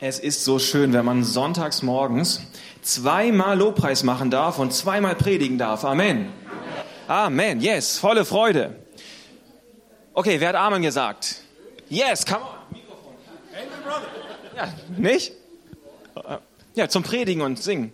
Es ist so schön, wenn man sonntags morgens zweimal Lobpreis machen darf und zweimal predigen darf. Amen. Amen. Yes, volle Freude. Okay, wer hat Amen gesagt? Yes, come on. Mikrofon. Ja, nicht? Ja, zum Predigen und Singen.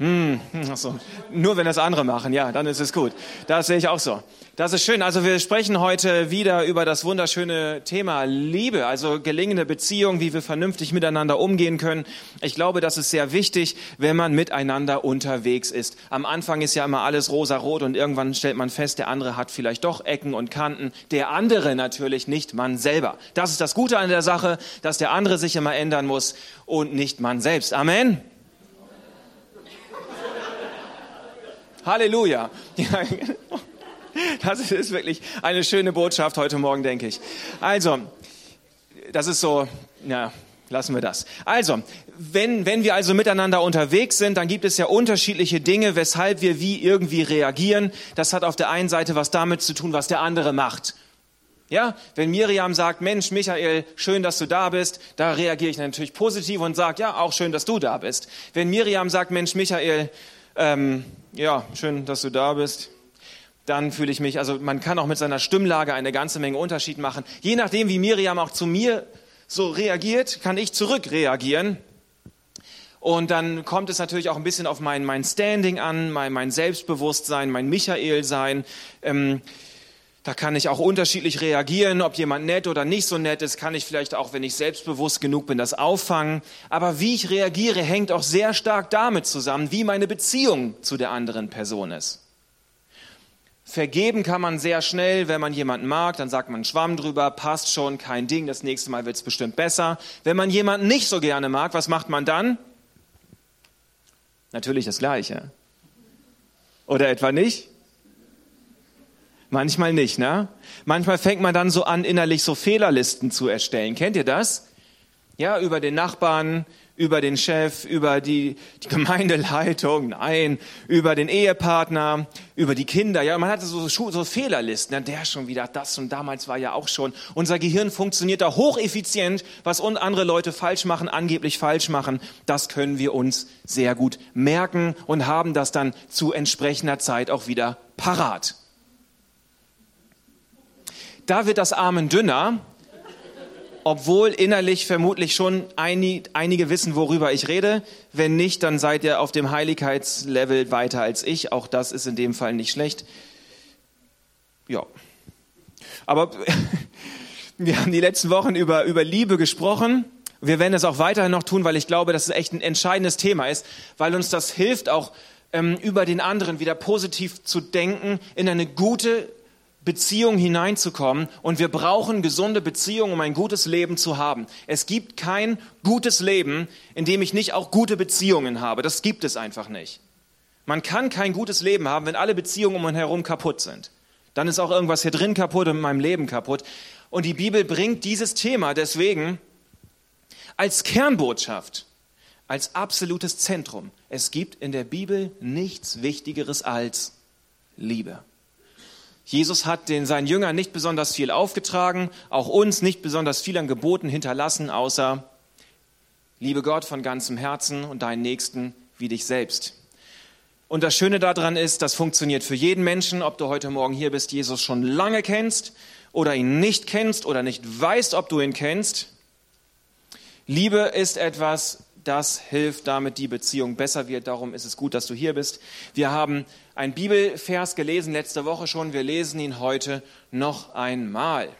Hm, achso. Nur wenn das andere machen, ja, dann ist es gut. Das sehe ich auch so. Das ist schön. Also wir sprechen heute wieder über das wunderschöne Thema Liebe, also gelingende Beziehung, wie wir vernünftig miteinander umgehen können. Ich glaube, das ist sehr wichtig, wenn man miteinander unterwegs ist. Am Anfang ist ja immer alles rosa-rot und irgendwann stellt man fest, der andere hat vielleicht doch Ecken und Kanten. Der andere natürlich nicht man selber. Das ist das Gute an der Sache, dass der andere sich immer ändern muss und nicht man selbst. Amen. Halleluja. Ja, das ist wirklich eine schöne Botschaft heute Morgen, denke ich. Also, das ist so, ja, lassen wir das. Also, wenn, wenn wir also miteinander unterwegs sind, dann gibt es ja unterschiedliche Dinge, weshalb wir wie irgendwie reagieren. Das hat auf der einen Seite was damit zu tun, was der andere macht. Ja, wenn Miriam sagt, Mensch, Michael, schön, dass du da bist, da reagiere ich natürlich positiv und sage, ja, auch schön, dass du da bist. Wenn Miriam sagt, Mensch, Michael, ähm, ja, schön, dass du da bist. Dann fühle ich mich, also man kann auch mit seiner Stimmlage eine ganze Menge Unterschied machen. Je nachdem, wie Miriam auch zu mir so reagiert, kann ich zurück reagieren. Und dann kommt es natürlich auch ein bisschen auf mein, mein Standing an, mein, mein Selbstbewusstsein, mein Michael-Sein. Ähm, da kann ich auch unterschiedlich reagieren, ob jemand nett oder nicht so nett ist, kann ich vielleicht auch, wenn ich selbstbewusst genug bin, das auffangen. Aber wie ich reagiere, hängt auch sehr stark damit zusammen, wie meine Beziehung zu der anderen Person ist. Vergeben kann man sehr schnell, wenn man jemanden mag, dann sagt man Schwamm drüber, passt schon, kein Ding, das nächste Mal wird es bestimmt besser. Wenn man jemanden nicht so gerne mag, was macht man dann? Natürlich das Gleiche. Oder etwa nicht? Manchmal nicht, ne? Manchmal fängt man dann so an, innerlich so Fehlerlisten zu erstellen. Kennt ihr das? Ja, über den Nachbarn, über den Chef, über die, die Gemeindeleitung, nein, über den Ehepartner, über die Kinder. Ja, man hat so, so Fehlerlisten. Ja, der schon wieder das und damals war ja auch schon. Unser Gehirn funktioniert da hocheffizient. Was andere Leute falsch machen, angeblich falsch machen, das können wir uns sehr gut merken und haben das dann zu entsprechender Zeit auch wieder parat. Da wird das Amen dünner, obwohl innerlich vermutlich schon einige wissen, worüber ich rede. Wenn nicht, dann seid ihr auf dem Heiligkeitslevel weiter als ich. Auch das ist in dem Fall nicht schlecht. Ja. Aber wir haben die letzten Wochen über, über Liebe gesprochen. Wir werden es auch weiterhin noch tun, weil ich glaube, dass es echt ein entscheidendes Thema ist, weil uns das hilft, auch ähm, über den anderen wieder positiv zu denken, in eine gute Beziehung hineinzukommen und wir brauchen gesunde Beziehungen, um ein gutes Leben zu haben. Es gibt kein gutes Leben, in dem ich nicht auch gute Beziehungen habe. Das gibt es einfach nicht. Man kann kein gutes Leben haben, wenn alle Beziehungen um einen herum kaputt sind. Dann ist auch irgendwas hier drin kaputt und in meinem Leben kaputt. Und die Bibel bringt dieses Thema deswegen als Kernbotschaft, als absolutes Zentrum. Es gibt in der Bibel nichts Wichtigeres als Liebe. Jesus hat den seinen Jüngern nicht besonders viel aufgetragen, auch uns nicht besonders viel an Geboten hinterlassen, außer liebe Gott von ganzem Herzen und deinen Nächsten wie dich selbst. Und das Schöne daran ist, das funktioniert für jeden Menschen, ob du heute Morgen hier bist, Jesus schon lange kennst oder ihn nicht kennst oder nicht weißt, ob du ihn kennst. Liebe ist etwas, das hilft, damit die Beziehung besser wird. Darum ist es gut, dass du hier bist. Wir haben einen Bibelvers gelesen letzte Woche schon. Wir lesen ihn heute noch einmal.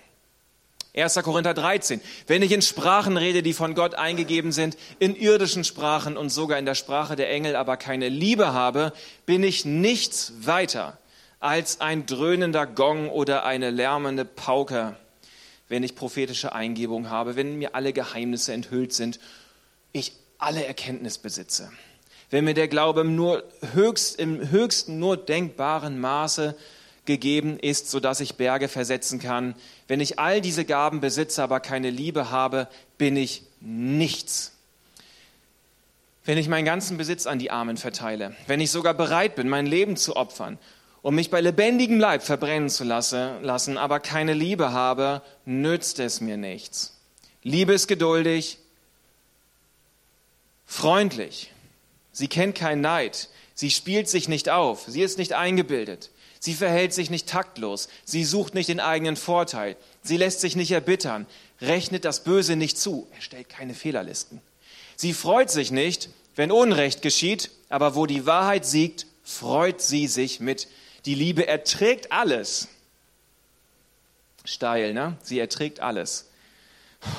1. Korinther 13. Wenn ich in Sprachen rede, die von Gott eingegeben sind, in irdischen Sprachen und sogar in der Sprache der Engel, aber keine Liebe habe, bin ich nichts weiter als ein dröhnender Gong oder eine lärmende Pauke, wenn ich prophetische Eingebung habe, wenn mir alle Geheimnisse enthüllt sind, ich alle Erkenntnis besitze. Wenn mir der Glaube nur höchst, im höchsten nur denkbaren Maße gegeben ist, sodass ich Berge versetzen kann. Wenn ich all diese Gaben besitze, aber keine Liebe habe, bin ich nichts. Wenn ich meinen ganzen Besitz an die Armen verteile, wenn ich sogar bereit bin, mein Leben zu opfern, um mich bei lebendigem Leib verbrennen zu lassen, aber keine Liebe habe, nützt es mir nichts. Liebe ist geduldig, freundlich. Sie kennt keinen Neid. Sie spielt sich nicht auf. Sie ist nicht eingebildet. Sie verhält sich nicht taktlos. Sie sucht nicht den eigenen Vorteil. Sie lässt sich nicht erbittern. Rechnet das Böse nicht zu. Er stellt keine Fehlerlisten. Sie freut sich nicht, wenn Unrecht geschieht, aber wo die Wahrheit siegt, freut sie sich mit. Die Liebe erträgt alles. Steil, ne? Sie erträgt alles.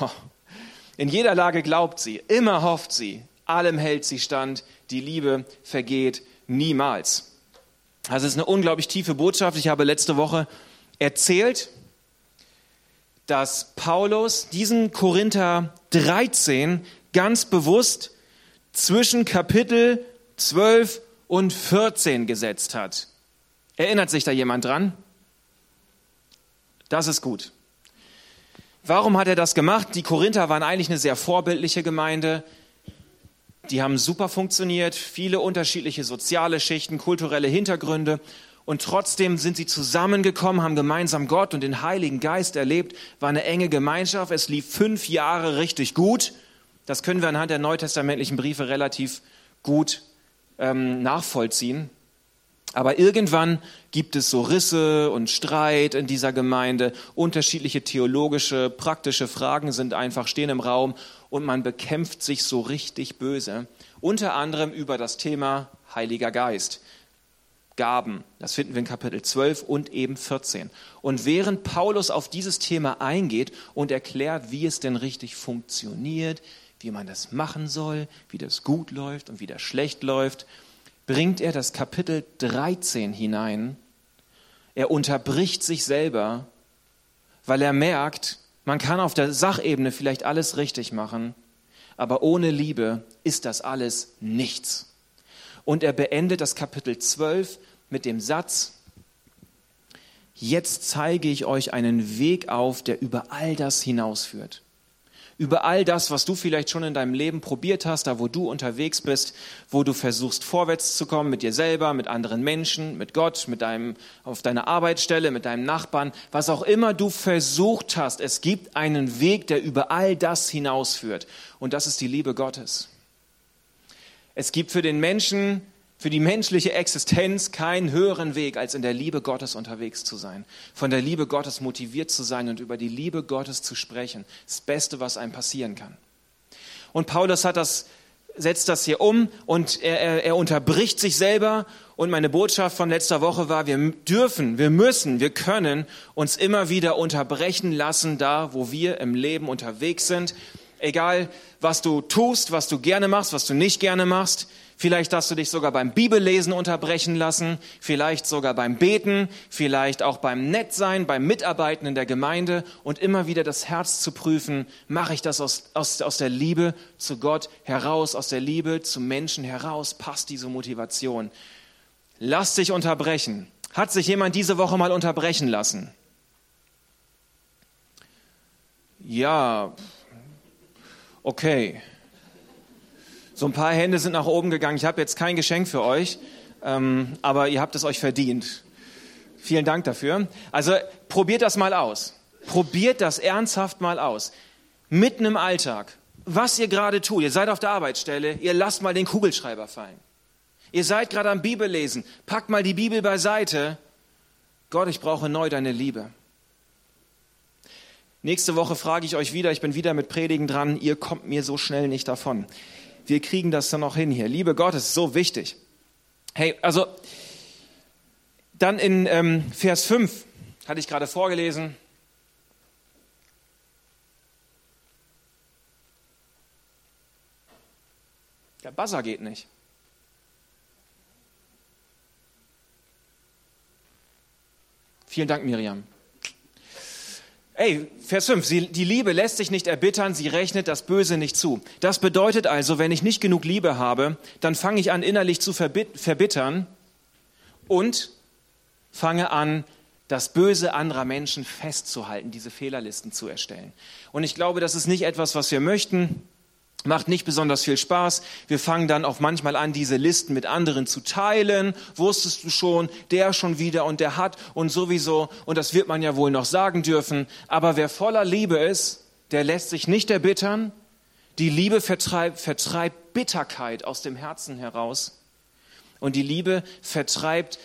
In jeder Lage glaubt sie, immer hofft sie, allem hält sie stand, die Liebe vergeht niemals. Also es ist eine unglaublich tiefe Botschaft. Ich habe letzte Woche erzählt, dass Paulus diesen Korinther 13 ganz bewusst zwischen Kapitel 12 und 14 gesetzt hat. Erinnert sich da jemand dran? Das ist gut. Warum hat er das gemacht? Die Korinther waren eigentlich eine sehr vorbildliche Gemeinde. Die haben super funktioniert, viele unterschiedliche soziale Schichten, kulturelle Hintergründe. Und trotzdem sind sie zusammengekommen, haben gemeinsam Gott und den Heiligen Geist erlebt, war eine enge Gemeinschaft. Es lief fünf Jahre richtig gut. Das können wir anhand der neutestamentlichen Briefe relativ gut ähm, nachvollziehen. Aber irgendwann gibt es so Risse und Streit in dieser Gemeinde. Unterschiedliche theologische, praktische Fragen sind einfach stehen im Raum und man bekämpft sich so richtig böse. Unter anderem über das Thema Heiliger Geist. Gaben. Das finden wir in Kapitel 12 und eben 14. Und während Paulus auf dieses Thema eingeht und erklärt, wie es denn richtig funktioniert, wie man das machen soll, wie das gut läuft und wie das schlecht läuft, bringt er das Kapitel 13 hinein. Er unterbricht sich selber, weil er merkt, man kann auf der Sachebene vielleicht alles richtig machen, aber ohne Liebe ist das alles nichts. Und er beendet das Kapitel 12 mit dem Satz, jetzt zeige ich euch einen Weg auf, der über all das hinausführt über all das, was du vielleicht schon in deinem Leben probiert hast, da wo du unterwegs bist, wo du versuchst vorwärts zu kommen mit dir selber, mit anderen Menschen, mit Gott, mit deinem, auf deiner Arbeitsstelle, mit deinem Nachbarn, was auch immer du versucht hast. Es gibt einen Weg, der über all das hinausführt. Und das ist die Liebe Gottes. Es gibt für den Menschen für die menschliche Existenz keinen höheren Weg, als in der Liebe Gottes unterwegs zu sein, von der Liebe Gottes motiviert zu sein und über die Liebe Gottes zu sprechen. Das Beste, was einem passieren kann. Und Paulus hat das, setzt das hier um und er, er, er unterbricht sich selber. Und meine Botschaft von letzter Woche war, wir dürfen, wir müssen, wir können uns immer wieder unterbrechen lassen, da wo wir im Leben unterwegs sind. Egal, was du tust, was du gerne machst, was du nicht gerne machst. Vielleicht hast du dich sogar beim Bibellesen unterbrechen lassen, vielleicht sogar beim Beten, vielleicht auch beim Nettsein, beim Mitarbeiten in der Gemeinde und immer wieder das Herz zu prüfen, mache ich das aus, aus, aus der Liebe zu Gott heraus, aus der Liebe zu Menschen heraus, passt diese Motivation. Lass dich unterbrechen. Hat sich jemand diese Woche mal unterbrechen lassen? Ja, okay. So ein paar Hände sind nach oben gegangen. Ich habe jetzt kein Geschenk für euch, ähm, aber ihr habt es euch verdient. Vielen Dank dafür. Also probiert das mal aus. Probiert das ernsthaft mal aus. Mitten im Alltag. Was ihr gerade tut. Ihr seid auf der Arbeitsstelle. Ihr lasst mal den Kugelschreiber fallen. Ihr seid gerade am Bibellesen. Packt mal die Bibel beiseite. Gott, ich brauche neu deine Liebe. Nächste Woche frage ich euch wieder, ich bin wieder mit Predigen dran, ihr kommt mir so schnell nicht davon wir kriegen das dann noch hin hier. Liebe Gott, ist so wichtig. Hey, also dann in ähm, Vers 5 hatte ich gerade vorgelesen. Der Buzzer geht nicht. Vielen Dank, Miriam. Ey, Vers 5, sie, die Liebe lässt sich nicht erbittern, sie rechnet das Böse nicht zu. Das bedeutet also, wenn ich nicht genug Liebe habe, dann fange ich an innerlich zu verbittern und fange an, das Böse anderer Menschen festzuhalten, diese Fehlerlisten zu erstellen. Und ich glaube, das ist nicht etwas, was wir möchten macht nicht besonders viel Spaß. Wir fangen dann auch manchmal an, diese Listen mit anderen zu teilen. Wusstest du schon, der schon wieder und der hat und sowieso. Und das wird man ja wohl noch sagen dürfen. Aber wer voller Liebe ist, der lässt sich nicht erbittern, Die Liebe vertreibt, vertreibt Bitterkeit aus dem Herzen heraus. Und die Liebe vertreibt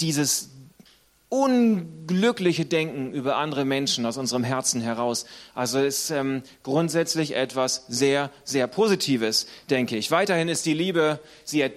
dieses unglückliche Denken über andere Menschen aus unserem Herzen heraus. Also ist ähm, grundsätzlich etwas sehr, sehr Positives, denke ich. Weiterhin ist die Liebe, sie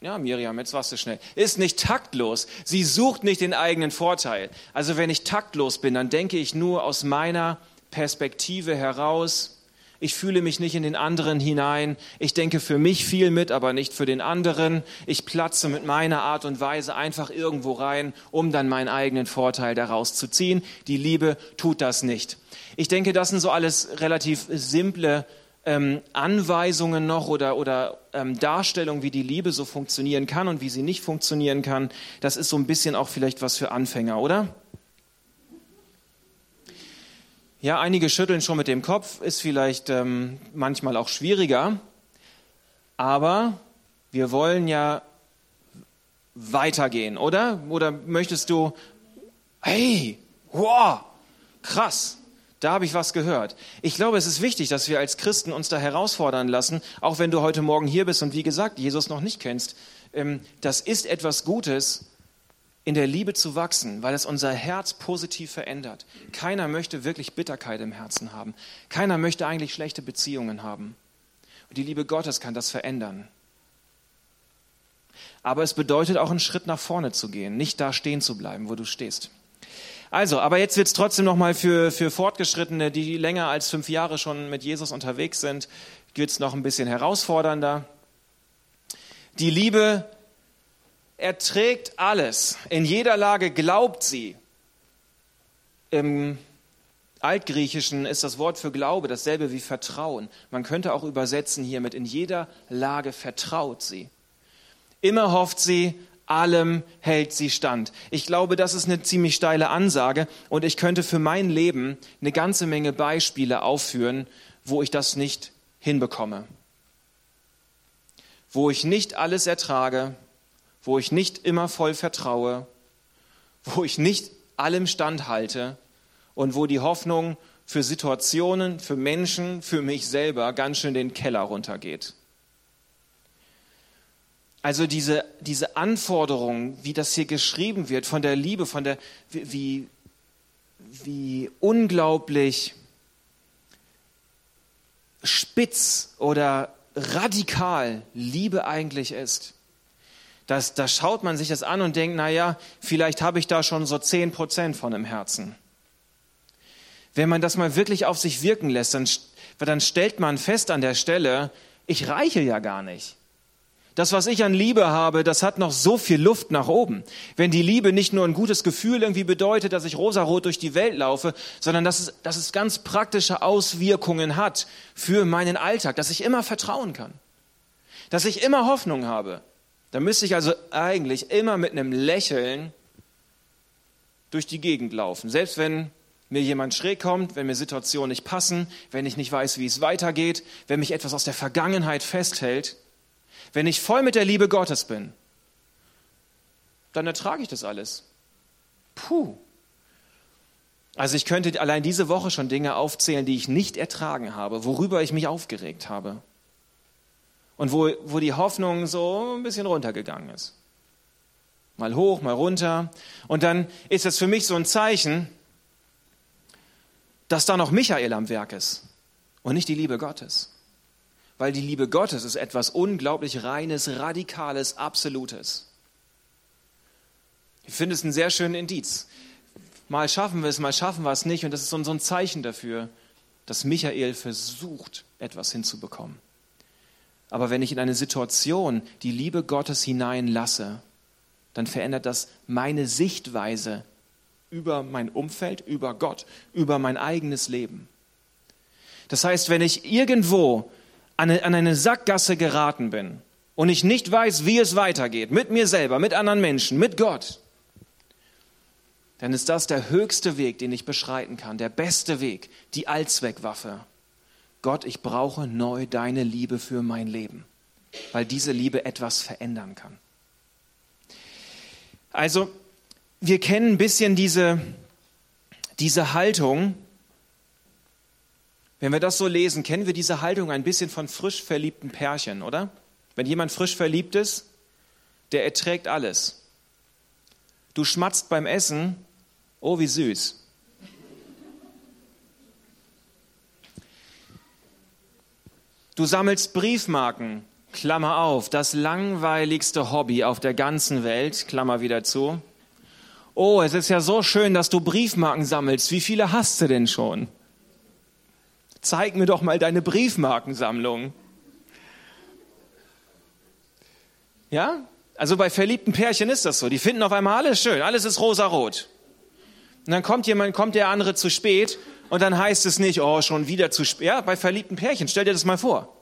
ja, Miriam, jetzt warst du schnell. Ist nicht taktlos. Sie sucht nicht den eigenen Vorteil. Also wenn ich taktlos bin, dann denke ich nur aus meiner Perspektive heraus ich fühle mich nicht in den anderen hinein, ich denke für mich viel mit, aber nicht für den anderen, ich platze mit meiner Art und Weise einfach irgendwo rein, um dann meinen eigenen Vorteil daraus zu ziehen. Die Liebe tut das nicht. Ich denke, das sind so alles relativ simple ähm, Anweisungen noch oder, oder ähm, Darstellungen, wie die Liebe so funktionieren kann und wie sie nicht funktionieren kann. Das ist so ein bisschen auch vielleicht was für Anfänger, oder? Ja, einige schütteln schon mit dem Kopf, ist vielleicht ähm, manchmal auch schwieriger, aber wir wollen ja weitergehen, oder? Oder möchtest du, hey, wow, krass, da habe ich was gehört. Ich glaube, es ist wichtig, dass wir als Christen uns da herausfordern lassen, auch wenn du heute Morgen hier bist und wie gesagt, Jesus noch nicht kennst. Ähm, das ist etwas Gutes, in der Liebe zu wachsen, weil es unser Herz positiv verändert. Keiner möchte wirklich Bitterkeit im Herzen haben. Keiner möchte eigentlich schlechte Beziehungen haben. Und die Liebe Gottes kann das verändern. Aber es bedeutet auch einen Schritt nach vorne zu gehen, nicht da stehen zu bleiben, wo du stehst. Also, aber jetzt wird es trotzdem nochmal für, für Fortgeschrittene, die länger als fünf Jahre schon mit Jesus unterwegs sind, wird es noch ein bisschen herausfordernder. Die Liebe erträgt alles. In jeder Lage glaubt sie. Im Altgriechischen ist das Wort für Glaube dasselbe wie Vertrauen. Man könnte auch übersetzen hiermit, in jeder Lage vertraut sie. Immer hofft sie, allem hält sie stand. Ich glaube, das ist eine ziemlich steile Ansage und ich könnte für mein Leben eine ganze Menge Beispiele aufführen, wo ich das nicht hinbekomme. Wo ich nicht alles ertrage, wo ich nicht immer voll vertraue, wo ich nicht allem standhalte und wo die Hoffnung für Situationen, für Menschen, für mich selber ganz schön den Keller runtergeht. Also diese, diese Anforderung, wie das hier geschrieben wird, von der Liebe, von der, wie, wie unglaublich spitz oder radikal Liebe eigentlich ist das, da schaut man sich das an und denkt, naja, vielleicht habe ich da schon so zehn Prozent von im Herzen. Wenn man das mal wirklich auf sich wirken lässt, dann, dann stellt man fest an der Stelle, ich reiche ja gar nicht. Das, was ich an Liebe habe, das hat noch so viel Luft nach oben. Wenn die Liebe nicht nur ein gutes Gefühl irgendwie bedeutet, dass ich rosarot durch die Welt laufe, sondern dass es, dass es ganz praktische Auswirkungen hat für meinen Alltag, dass ich immer vertrauen kann, dass ich immer Hoffnung habe, da müsste ich also eigentlich immer mit einem Lächeln durch die Gegend laufen. Selbst wenn mir jemand schräg kommt, wenn mir Situationen nicht passen, wenn ich nicht weiß, wie es weitergeht, wenn mich etwas aus der Vergangenheit festhält, wenn ich voll mit der Liebe Gottes bin, dann ertrage ich das alles. Puh. Also ich könnte allein diese Woche schon Dinge aufzählen, die ich nicht ertragen habe, worüber ich mich aufgeregt habe und wo, wo die Hoffnung so ein bisschen runtergegangen ist. Mal hoch, mal runter. Und dann ist es für mich so ein Zeichen, dass da noch Michael am Werk ist und nicht die Liebe Gottes. Weil die Liebe Gottes ist etwas unglaublich Reines, Radikales, Absolutes. Ich finde es einen sehr schönen Indiz. Mal schaffen wir es, mal schaffen wir es nicht. Und das ist so ein Zeichen dafür, dass Michael versucht, etwas hinzubekommen. Aber wenn ich in eine Situation die Liebe Gottes hineinlasse, dann verändert das meine Sichtweise über mein Umfeld, über Gott, über mein eigenes Leben. Das heißt, wenn ich irgendwo an eine, Sackgasse geraten bin und ich nicht weiß, wie es weitergeht, mit mir selber, mit anderen Menschen, mit Gott, dann ist das der höchste Weg, den ich beschreiten kann, der beste Weg, die Allzweckwaffe. Gott, ich brauche neu deine Liebe für mein Leben, weil diese Liebe etwas verändern kann. Also, wir kennen ein bisschen diese, diese Haltung, Wenn wir das so lesen, kennen wir diese Haltung ein bisschen von frisch verliebten Pärchen, oder? Wenn jemand frisch verliebt ist, der erträgt alles. Du schmatzt beim Essen, oh wie süß. Du sammelst Briefmarken, Klammer auf, das langweiligste Hobby auf der ganzen Welt, Klammer wieder zu. Oh, es ist ja so schön, dass du Briefmarken sammelst. Wie viele hast du denn schon? Zeig mir doch mal deine Briefmarkensammlung. Ja? Also bei verliebten Pärchen ist das so. Die finden auf einmal alles schön, alles ist rosarot. Und dann kommt jemand, kommt der andere zu spät und dann heißt es nicht, oh, schon wieder zu spät. Ja, bei verliebten Pärchen, stell dir das mal vor.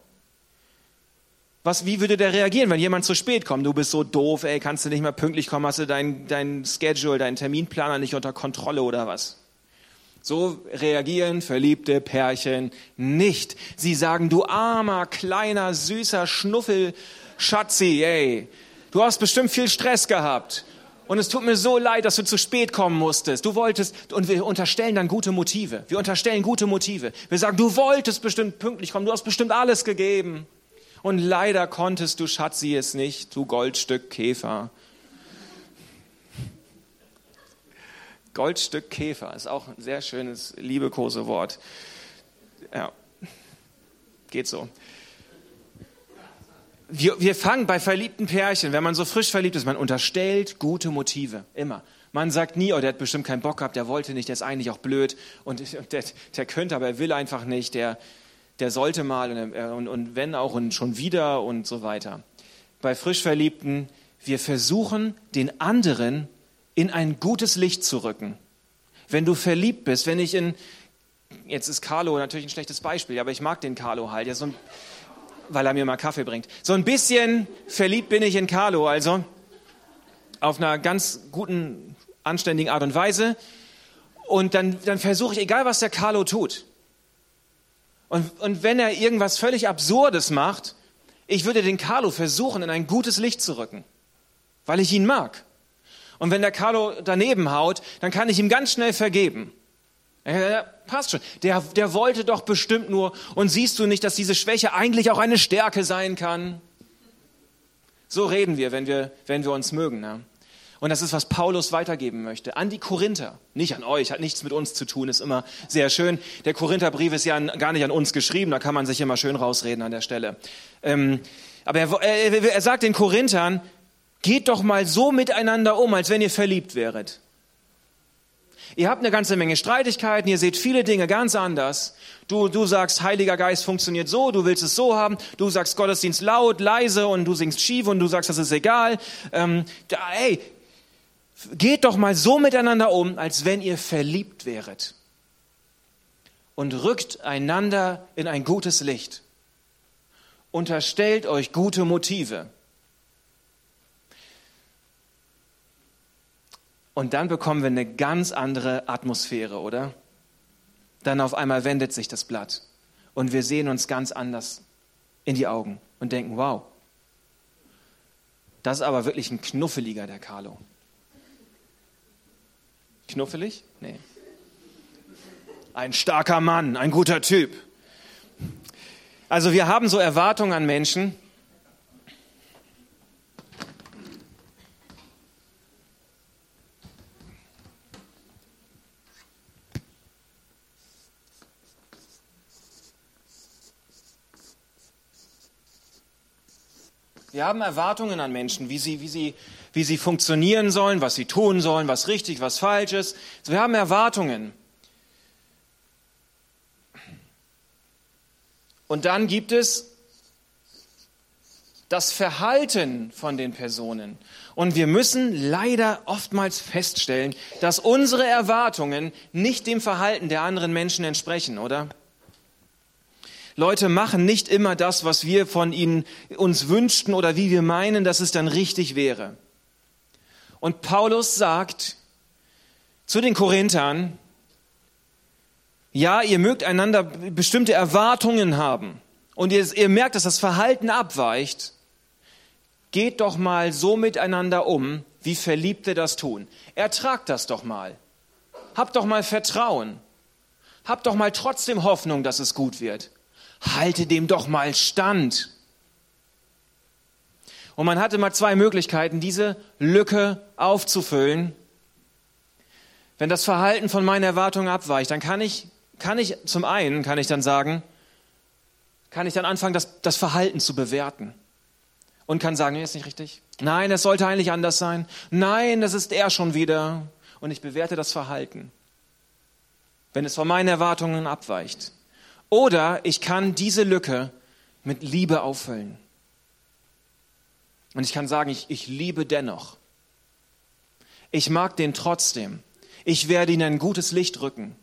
Was, wie würde der reagieren, wenn jemand zu spät kommt? Du bist so doof, ey, kannst du nicht mehr pünktlich kommen, hast du dein, dein Schedule, deinen Terminplaner nicht unter Kontrolle oder was? So reagieren verliebte Pärchen nicht. Sie sagen, du armer, kleiner, süßer Schnuffel, Schatzi, ey, du hast bestimmt viel Stress gehabt. Und es tut mir so leid, dass du zu spät kommen musstest. Du wolltest, und wir unterstellen dann gute Motive. Wir unterstellen gute Motive. Wir sagen, du wolltest bestimmt pünktlich kommen, du hast bestimmt alles gegeben. Und leider konntest du, Schatzi, es nicht, du Goldstück Käfer. Goldstück Käfer ist auch ein sehr schönes Liebekosewort. Ja, geht so. Wir, wir fangen bei verliebten Pärchen, wenn man so frisch verliebt ist, man unterstellt gute Motive, immer. Man sagt nie, oh, der hat bestimmt keinen Bock gehabt, der wollte nicht, der ist eigentlich auch blöd und der, der könnte, aber er will einfach nicht, der, der sollte mal und, und, und wenn auch und schon wieder und so weiter. Bei Frischverliebten, wir versuchen, den anderen in ein gutes Licht zu rücken. Wenn du verliebt bist, wenn ich in, jetzt ist Carlo natürlich ein schlechtes Beispiel, aber ich mag den Carlo halt, ja, so ein, weil er mir mal Kaffee bringt. So ein bisschen verliebt bin ich in Carlo, also auf einer ganz guten, anständigen Art und Weise. Und dann, dann versuche ich, egal was der Carlo tut, und, und wenn er irgendwas völlig Absurdes macht, ich würde den Carlo versuchen, in ein gutes Licht zu rücken, weil ich ihn mag. Und wenn der Carlo daneben haut, dann kann ich ihm ganz schnell vergeben. Ja, passt schon. Der, der wollte doch bestimmt nur. Und siehst du nicht, dass diese Schwäche eigentlich auch eine Stärke sein kann? So reden wir, wenn wir, wenn wir uns mögen. Ne? Und das ist, was Paulus weitergeben möchte. An die Korinther. Nicht an euch, hat nichts mit uns zu tun, ist immer sehr schön. Der Korintherbrief ist ja gar nicht an uns geschrieben, da kann man sich immer schön rausreden an der Stelle. Ähm, aber er, er, er sagt den Korinthern, geht doch mal so miteinander um, als wenn ihr verliebt wäret. Ihr habt eine ganze Menge Streitigkeiten, ihr seht viele Dinge ganz anders. Du, du sagst, Heiliger Geist funktioniert so, du willst es so haben. Du sagst Gottesdienst laut, leise und du singst schief und du sagst, das ist egal. Ähm, da, hey, Geht doch mal so miteinander um, als wenn ihr verliebt wäret. Und rückt einander in ein gutes Licht. Unterstellt euch gute Motive. Und dann bekommen wir eine ganz andere Atmosphäre, oder? Dann auf einmal wendet sich das Blatt und wir sehen uns ganz anders in die Augen und denken, wow, das ist aber wirklich ein knuffeliger, der Carlo. Knuffelig? Nee. Ein starker Mann, ein guter Typ. Also wir haben so Erwartungen an Menschen. Wir haben Erwartungen an Menschen, wie sie, wie sie wie sie funktionieren sollen, was sie tun sollen, was richtig, was falsch ist. Wir haben Erwartungen. Und dann gibt es das Verhalten von den Personen. Und wir müssen leider oftmals feststellen, dass unsere Erwartungen nicht dem Verhalten der anderen Menschen entsprechen, oder? Leute machen nicht immer das, was wir von ihnen uns wünschten oder wie wir meinen, dass es dann richtig wäre. Und Paulus sagt zu den Korinthern, ja, ihr mögt einander bestimmte Erwartungen haben und ihr, ihr merkt, dass das Verhalten abweicht. Geht doch mal so miteinander um, wie Verliebte das tun. Ertragt das doch mal. Habt doch mal Vertrauen. Hab doch mal trotzdem Hoffnung, dass es gut wird. Halte dem doch mal stand. Und man hatte mal zwei Möglichkeiten, diese Lücke aufzufüllen. Wenn das Verhalten von meinen Erwartungen abweicht, dann kann ich, kann ich zum einen, kann ich dann sagen, kann ich dann anfangen, das, das Verhalten zu bewerten. Und kann sagen, nee, ist nicht richtig. Nein, es sollte eigentlich anders sein. Nein, das ist er schon wieder. Und ich bewerte das Verhalten, wenn es von meinen Erwartungen abweicht. Oder ich kann diese Lücke mit Liebe auffüllen. Und ich kann sagen, ich, ich liebe dennoch. Ich mag den trotzdem. Ich werde ihn ein gutes Licht rücken.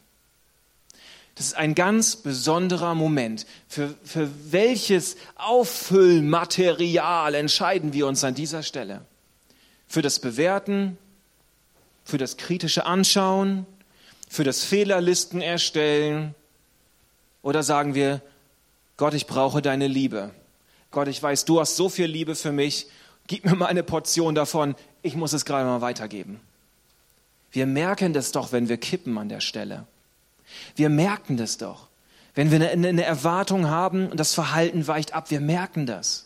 Das ist ein ganz besonderer Moment. Für, für welches Auffüllmaterial entscheiden wir uns an dieser Stelle? Für das Bewerten, für das kritische Anschauen, für das Fehlerlisten erstellen? Oder sagen wir, Gott, ich brauche deine Liebe. Gott, ich weiß, du hast so viel Liebe für mich. Gib mir mal eine Portion davon. Ich muss es gerade mal weitergeben. Wir merken das doch, wenn wir kippen an der Stelle. Wir merken das doch. Wenn wir eine, Erwartung haben und das Verhalten weicht ab, wir merken das.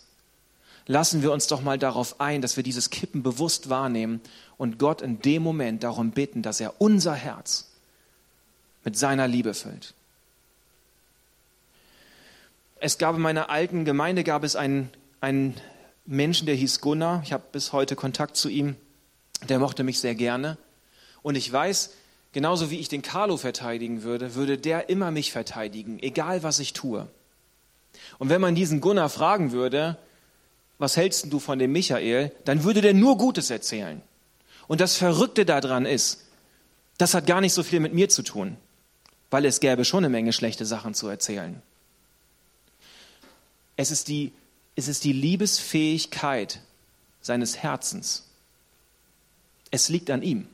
Lassen wir uns doch mal darauf ein, dass wir dieses Kippen bewusst wahrnehmen und Gott in dem Moment darum bitten, dass er unser Herz mit seiner Liebe füllt. Es gab in meiner alten Gemeinde gab es einen, einen Menschen, der hieß Gunnar. Ich habe bis heute Kontakt zu ihm. Der mochte mich sehr gerne. Und ich weiß, Genauso wie ich den Carlo verteidigen würde, würde der immer mich verteidigen, egal was ich tue. Und wenn man diesen Gunnar fragen würde, was hältst du von dem Michael, dann würde der nur Gutes erzählen. Und das Verrückte daran ist, das hat gar nicht so viel mit mir zu tun, weil es gäbe schon eine Menge schlechte Sachen zu erzählen. Es ist die, es ist die Liebesfähigkeit seines Herzens. Es liegt an ihm.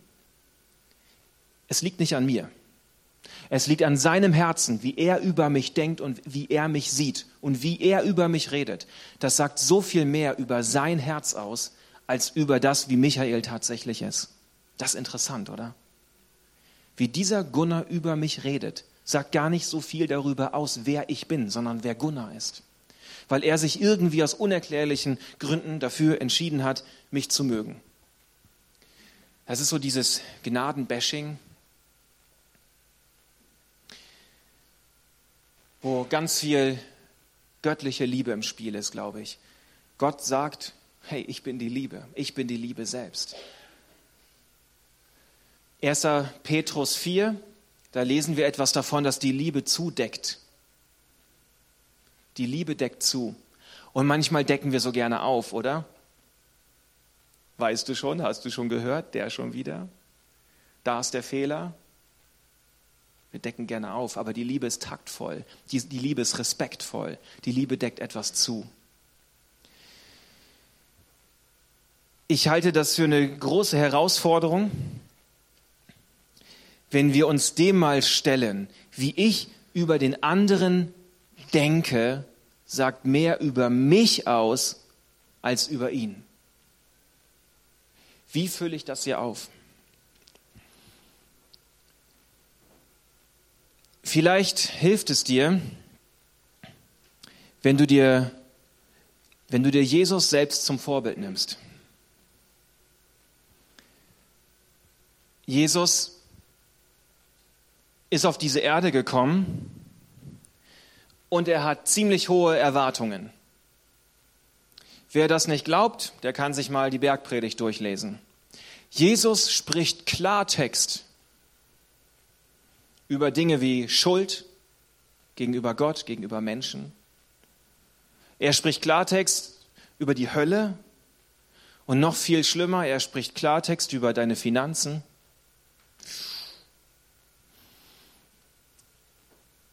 Es liegt nicht an mir. Es liegt an seinem Herzen, wie er über mich denkt und wie er mich sieht und wie er über mich redet. Das sagt so viel mehr über sein Herz aus, als über das, wie Michael tatsächlich ist. Das ist interessant, oder? Wie dieser Gunnar über mich redet, sagt gar nicht so viel darüber aus, wer ich bin, sondern wer Gunnar ist. Weil er sich irgendwie aus unerklärlichen Gründen dafür entschieden hat, mich zu mögen. Das ist so dieses Gnadenbashing, wo ganz viel göttliche Liebe im Spiel ist, glaube ich. Gott sagt, hey, ich bin die Liebe, ich bin die Liebe selbst. 1. Petrus 4, da lesen wir etwas davon, dass die Liebe zudeckt. Die Liebe deckt zu. Und manchmal decken wir so gerne auf, oder? Weißt du schon, hast du schon gehört, der schon wieder? Da ist der Fehler, wir decken gerne auf, aber die Liebe ist taktvoll, die, die Liebe ist respektvoll, die Liebe deckt etwas zu. Ich halte das für eine große Herausforderung, wenn wir uns dem mal stellen, wie ich über den anderen denke, sagt mehr über mich aus als über ihn. Wie fülle ich das hier auf? Vielleicht hilft es dir, wenn du dir, wenn du dir Jesus selbst zum Vorbild nimmst. Jesus ist auf diese Erde gekommen und er hat ziemlich hohe Erwartungen. Wer das nicht glaubt, der kann sich mal die Bergpredigt durchlesen. Jesus spricht Klartext über Dinge wie Schuld gegenüber Gott, gegenüber Menschen. Er spricht Klartext über die Hölle und noch viel schlimmer, er spricht Klartext über deine Finanzen.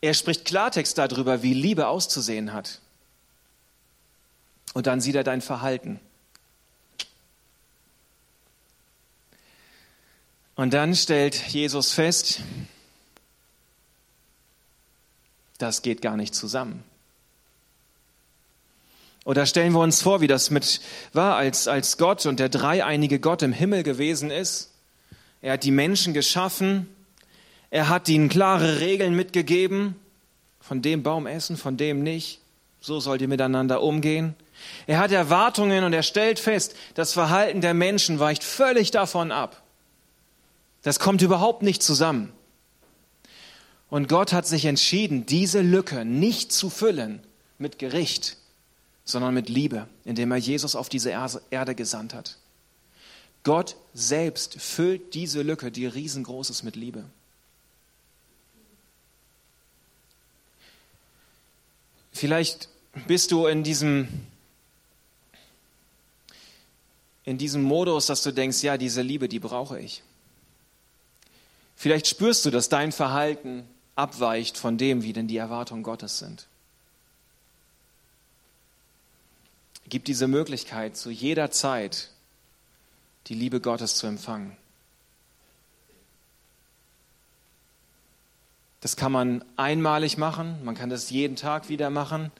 Er spricht Klartext darüber, wie Liebe auszusehen hat. Und dann sieht er dein Verhalten. Und dann stellt Jesus fest, das geht gar nicht zusammen. Oder stellen wir uns vor, wie das mit war, als, als Gott und der dreieinige Gott im Himmel gewesen ist. Er hat die Menschen geschaffen. Er hat ihnen klare Regeln mitgegeben. Von dem Baum essen, von dem nicht. So sollt ihr miteinander umgehen. Er hat Erwartungen und er stellt fest, das Verhalten der Menschen weicht völlig davon ab. Das kommt überhaupt nicht zusammen. Und Gott hat sich entschieden, diese Lücke nicht zu füllen mit Gericht, sondern mit Liebe, indem er Jesus auf diese Erde gesandt hat. Gott selbst füllt diese Lücke, die riesengroß ist, mit Liebe. Vielleicht bist du in diesem, in diesem Modus, dass du denkst, ja, diese Liebe, die brauche ich. Vielleicht spürst du, dass dein Verhalten abweicht von dem, wie denn die Erwartungen Gottes sind. Gib diese Möglichkeit, zu jeder Zeit die Liebe Gottes zu empfangen. Das kann man einmalig machen, man kann das jeden Tag wieder machen,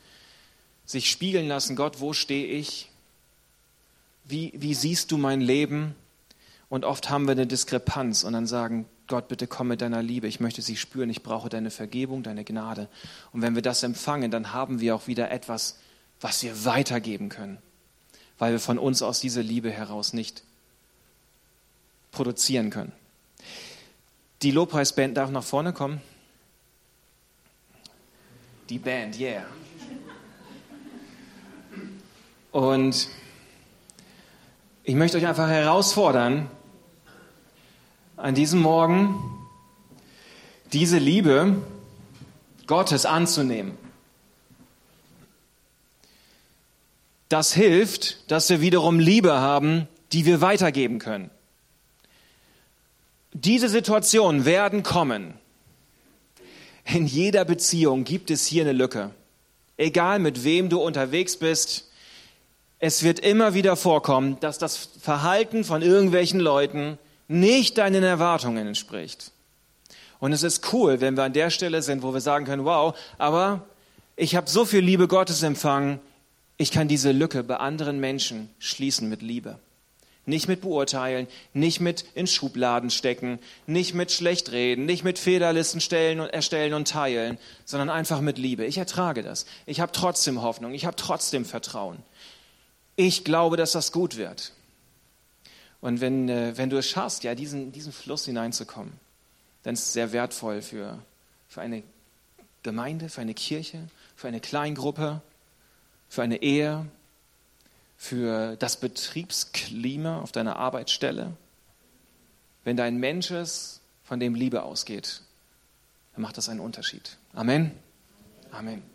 sich spiegeln lassen, Gott, wo stehe ich? Wie, wie siehst du mein Leben? Und oft haben wir eine Diskrepanz und dann sagen, Gott, bitte komm mit deiner Liebe, ich möchte sie spüren, ich brauche deine Vergebung, deine Gnade. Und wenn wir das empfangen, dann haben wir auch wieder etwas, was wir weitergeben können, weil wir von uns aus diese Liebe heraus nicht produzieren können. Die Lobpreisband darf nach vorne kommen. Die Band, yeah. Und ich möchte euch einfach herausfordern, an diesem Morgen diese Liebe Gottes anzunehmen. Das hilft, dass wir wiederum Liebe haben, die wir weitergeben können. Diese Situationen werden kommen. In jeder Beziehung gibt es hier eine Lücke. Egal mit wem du unterwegs bist, es wird immer wieder vorkommen, dass das Verhalten von irgendwelchen Leuten nicht deinen Erwartungen entspricht. Und es ist cool, wenn wir an der Stelle sind, wo wir sagen können, wow, aber ich habe so viel Liebe Gottes empfangen, ich kann diese Lücke bei anderen Menschen schließen mit Liebe. Nicht mit beurteilen, nicht mit in Schubladen stecken, nicht mit schlecht reden, nicht mit Fehlerlisten stellen und erstellen und teilen, sondern einfach mit Liebe. Ich ertrage das. Ich habe trotzdem Hoffnung, ich habe trotzdem Vertrauen. Ich glaube, dass das gut wird. Und wenn, äh, wenn du es schaffst, ja, diesen, diesen Fluss hineinzukommen, dann ist es sehr wertvoll für, für eine Gemeinde, für eine Kirche, für eine Kleingruppe, für eine Ehe, für das Betriebsklima auf deiner Arbeitsstelle. Wenn da ein Mensch ist, von dem Liebe ausgeht, dann macht das einen Unterschied. Amen. Amen.